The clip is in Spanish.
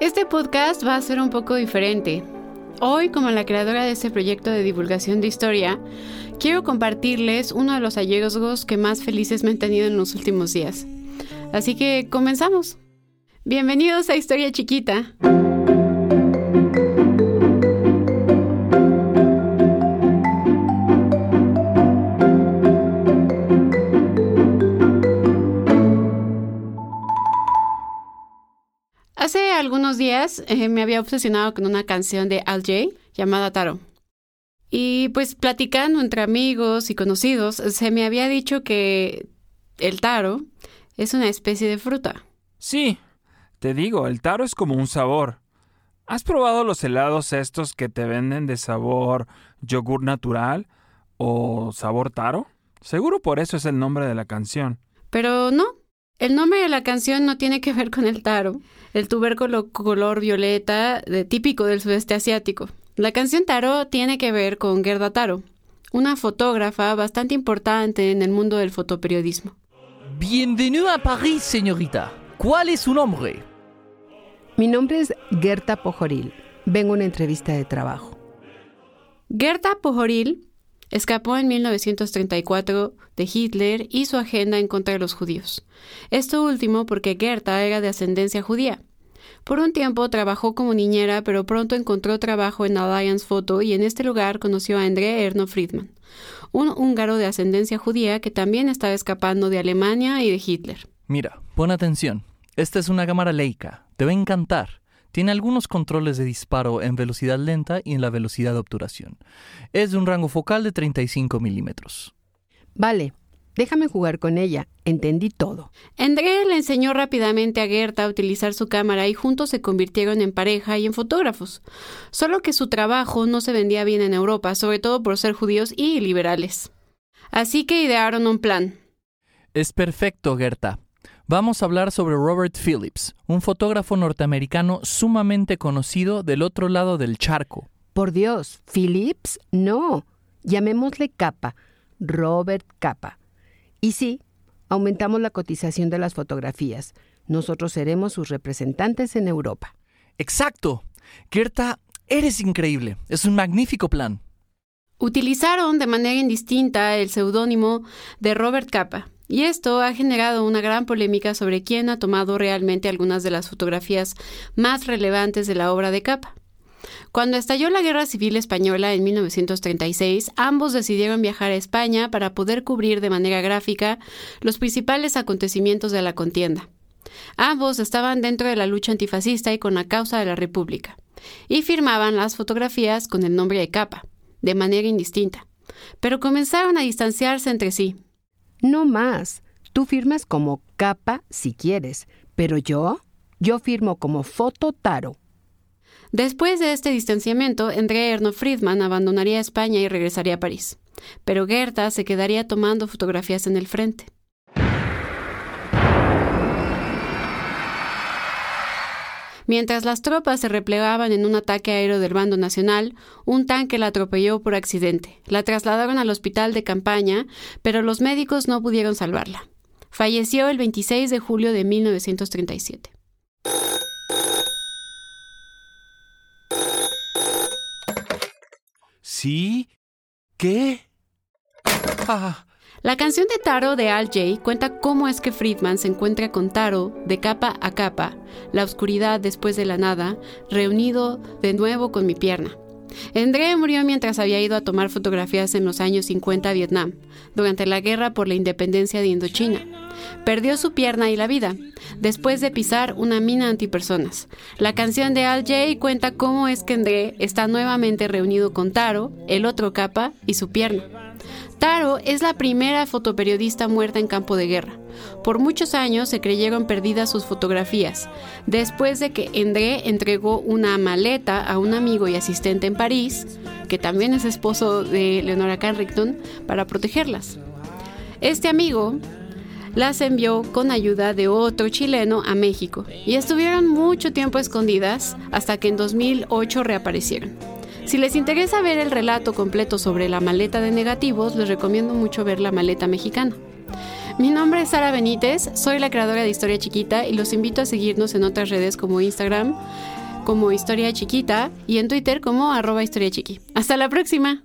Este podcast va a ser un poco diferente. Hoy, como la creadora de este proyecto de divulgación de historia, quiero compartirles uno de los hallazgos que más felices me han tenido en los últimos días. Así que comenzamos. Bienvenidos a Historia Chiquita. Hace algunos días eh, me había obsesionado con una canción de Al Jay llamada Taro. Y pues platicando entre amigos y conocidos, se me había dicho que el taro es una especie de fruta. Sí, te digo, el taro es como un sabor. ¿Has probado los helados estos que te venden de sabor yogur natural o sabor taro? Seguro por eso es el nombre de la canción. Pero no, el nombre de la canción no tiene que ver con el taro, el tubérculo color violeta de, típico del sudeste asiático. La canción Taro tiene que ver con Gerda Taro, una fotógrafa bastante importante en el mundo del fotoperiodismo. Bienvenue a París, señorita. ¿Cuál es su nombre? Mi nombre es Gerta Pojoril. Vengo a una entrevista de trabajo. Gerta Pojoril escapó en 1934 de Hitler y su agenda en contra de los judíos. Esto último porque Gerta era de ascendencia judía. Por un tiempo trabajó como niñera, pero pronto encontró trabajo en Alliance Photo y en este lugar conoció a André Erno Friedman, un húngaro de ascendencia judía que también estaba escapando de Alemania y de Hitler. Mira, pon atención. Esta es una cámara Leica. Te va a encantar. Tiene algunos controles de disparo en velocidad lenta y en la velocidad de obturación. Es de un rango focal de 35 milímetros. Vale, Déjame jugar con ella. Entendí todo. André le enseñó rápidamente a Gerta a utilizar su cámara y juntos se convirtieron en pareja y en fotógrafos. Solo que su trabajo no se vendía bien en Europa, sobre todo por ser judíos y liberales. Así que idearon un plan. Es perfecto, Gerta. Vamos a hablar sobre Robert Phillips, un fotógrafo norteamericano sumamente conocido del otro lado del charco. Por Dios, Phillips, no. Llamémosle Capa. Robert Capa. Y sí, aumentamos la cotización de las fotografías. Nosotros seremos sus representantes en Europa. Exacto. Gerta, eres increíble. Es un magnífico plan. Utilizaron de manera indistinta el seudónimo de Robert Capa, y esto ha generado una gran polémica sobre quién ha tomado realmente algunas de las fotografías más relevantes de la obra de Capa. Cuando estalló la Guerra Civil Española en 1936, ambos decidieron viajar a España para poder cubrir de manera gráfica los principales acontecimientos de la contienda. Ambos estaban dentro de la lucha antifascista y con la causa de la República, y firmaban las fotografías con el nombre de capa, de manera indistinta, pero comenzaron a distanciarse entre sí. No más. Tú firmas como capa si quieres, pero yo, yo firmo como foto taro. Después de este distanciamiento, André Erno Friedman abandonaría España y regresaría a París. Pero Gerta se quedaría tomando fotografías en el frente. Mientras las tropas se replegaban en un ataque aéreo del bando nacional, un tanque la atropelló por accidente. La trasladaron al hospital de campaña, pero los médicos no pudieron salvarla. Falleció el 26 de julio de 1937. ¿Sí? ¿Qué? Ah. La canción de Taro de Al Jay cuenta cómo es que Friedman se encuentra con Taro de capa a capa, la oscuridad después de la nada, reunido de nuevo con mi pierna. André murió mientras había ido a tomar fotografías en los años 50 a Vietnam, durante la guerra por la independencia de Indochina. Perdió su pierna y la vida, después de pisar una mina antipersonas. La canción de Al Jay cuenta cómo es que André está nuevamente reunido con Taro, el otro capa y su pierna. Taro es la primera fotoperiodista muerta en campo de guerra. Por muchos años se creyeron perdidas sus fotografías, después de que André entregó una maleta a un amigo y asistente en París, que también es esposo de Leonora Carrington, para protegerlas. Este amigo las envió con ayuda de otro chileno a México y estuvieron mucho tiempo escondidas hasta que en 2008 reaparecieron. Si les interesa ver el relato completo sobre la maleta de negativos, les recomiendo mucho ver la maleta mexicana. Mi nombre es Sara Benítez, soy la creadora de Historia Chiquita y los invito a seguirnos en otras redes como Instagram, como Historia Chiquita y en Twitter como arroba Historia Chiqui. Hasta la próxima.